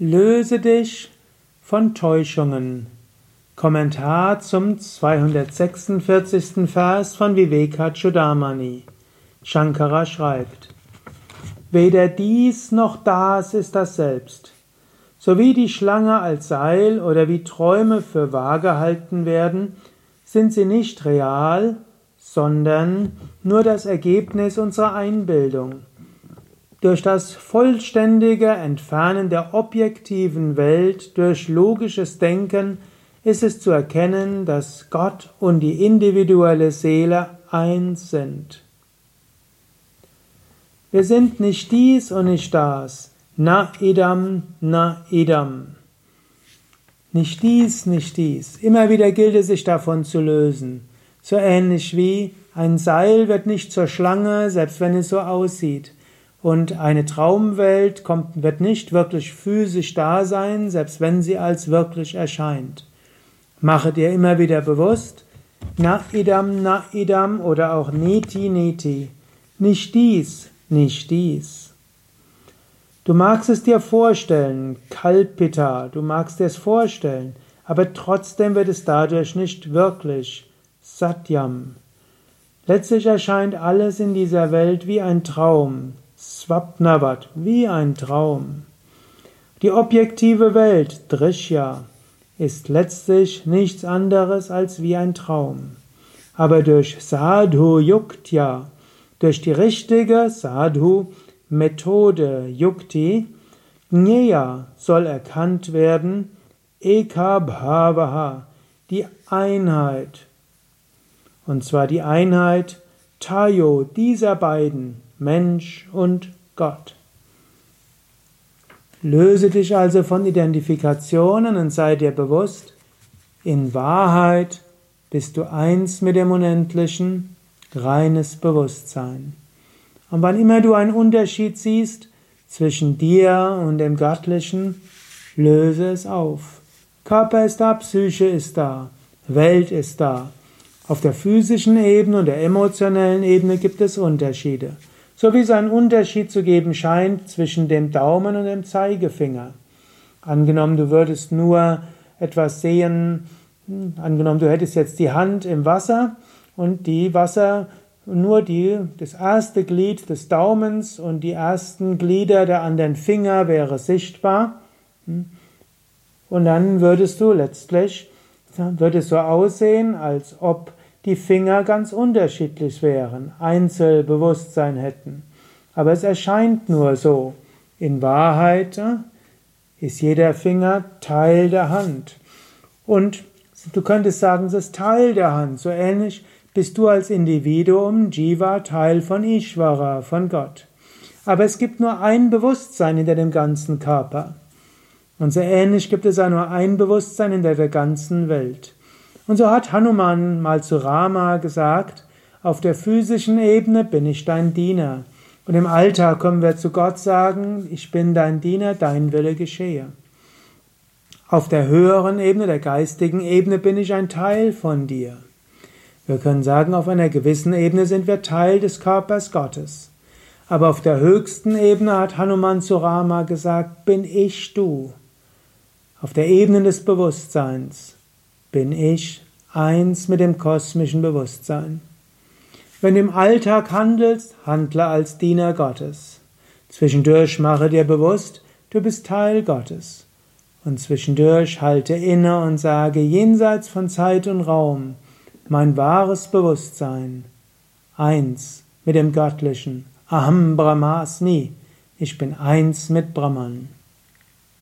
Löse dich von Täuschungen. Kommentar zum 246. Vers von Vivekachudamani. Shankara schreibt: Weder dies noch das ist das Selbst. So wie die Schlange als Seil oder wie Träume für wahr gehalten werden, sind sie nicht real, sondern nur das Ergebnis unserer Einbildung. Durch das vollständige Entfernen der objektiven Welt durch logisches Denken ist es zu erkennen, dass Gott und die individuelle Seele eins sind. Wir sind nicht dies und nicht das. Na idam, na idam. Nicht dies, nicht dies. Immer wieder gilt es sich davon zu lösen. So ähnlich wie ein Seil wird nicht zur Schlange, selbst wenn es so aussieht. Und eine Traumwelt kommt, wird nicht wirklich physisch da sein, selbst wenn sie als wirklich erscheint. Mache dir immer wieder bewusst, na idam, na idam oder auch neti, neti. Nicht dies, nicht dies. Du magst es dir vorstellen, Kalpita, du magst dir es vorstellen, aber trotzdem wird es dadurch nicht wirklich Satyam. Letztlich erscheint alles in dieser Welt wie ein Traum, Swapnavat, wie ein Traum. Die objektive Welt, Drishya, ist letztlich nichts anderes als wie ein Traum. Aber durch Sadhu Yuktya, durch die richtige Sadhu Methode Yukti, Jnaya soll erkannt werden, Eka Bhavaha, die Einheit. Und zwar die Einheit Tayo dieser beiden, Mensch und Gott. Löse dich also von Identifikationen und sei dir bewusst, in Wahrheit bist du eins mit dem Unendlichen, reines Bewusstsein. Und wann immer du einen Unterschied siehst zwischen dir und dem Göttlichen, löse es auf. Körper ist da, Psyche ist da, Welt ist da. Auf der physischen Ebene und der emotionellen Ebene gibt es Unterschiede so wie es einen Unterschied zu geben scheint zwischen dem Daumen und dem Zeigefinger. Angenommen, du würdest nur etwas sehen, hm, angenommen, du hättest jetzt die Hand im Wasser und die Wasser nur die, das erste Glied des Daumens und die ersten Glieder der anderen Finger wäre sichtbar. Hm. Und dann würdest du letztlich, würde es so aussehen, als ob die Finger ganz unterschiedlich wären, Einzelbewusstsein hätten. Aber es erscheint nur so. In Wahrheit äh, ist jeder Finger Teil der Hand. Und du könntest sagen, es ist Teil der Hand. So ähnlich bist du als Individuum, Jiva, Teil von Ishvara, von Gott. Aber es gibt nur ein Bewusstsein hinter dem ganzen Körper. Und so ähnlich gibt es auch nur ein Bewusstsein hinter der ganzen Welt. Und so hat Hanuman mal zu Rama gesagt, auf der physischen Ebene bin ich dein Diener. Und im Alltag können wir zu Gott sagen, ich bin dein Diener, dein Wille geschehe. Auf der höheren Ebene, der geistigen Ebene, bin ich ein Teil von dir. Wir können sagen, auf einer gewissen Ebene sind wir Teil des Körpers Gottes. Aber auf der höchsten Ebene hat Hanuman zu Rama gesagt, bin ich du. Auf der Ebene des Bewusstseins bin ich eins mit dem kosmischen Bewusstsein. Wenn du im Alltag handelst, handle als Diener Gottes. Zwischendurch mache dir bewusst, du bist Teil Gottes. Und zwischendurch halte inne und sage jenseits von Zeit und Raum, mein wahres Bewusstsein, eins mit dem Göttlichen, Aham Brahmasmi, ich bin eins mit Brahman.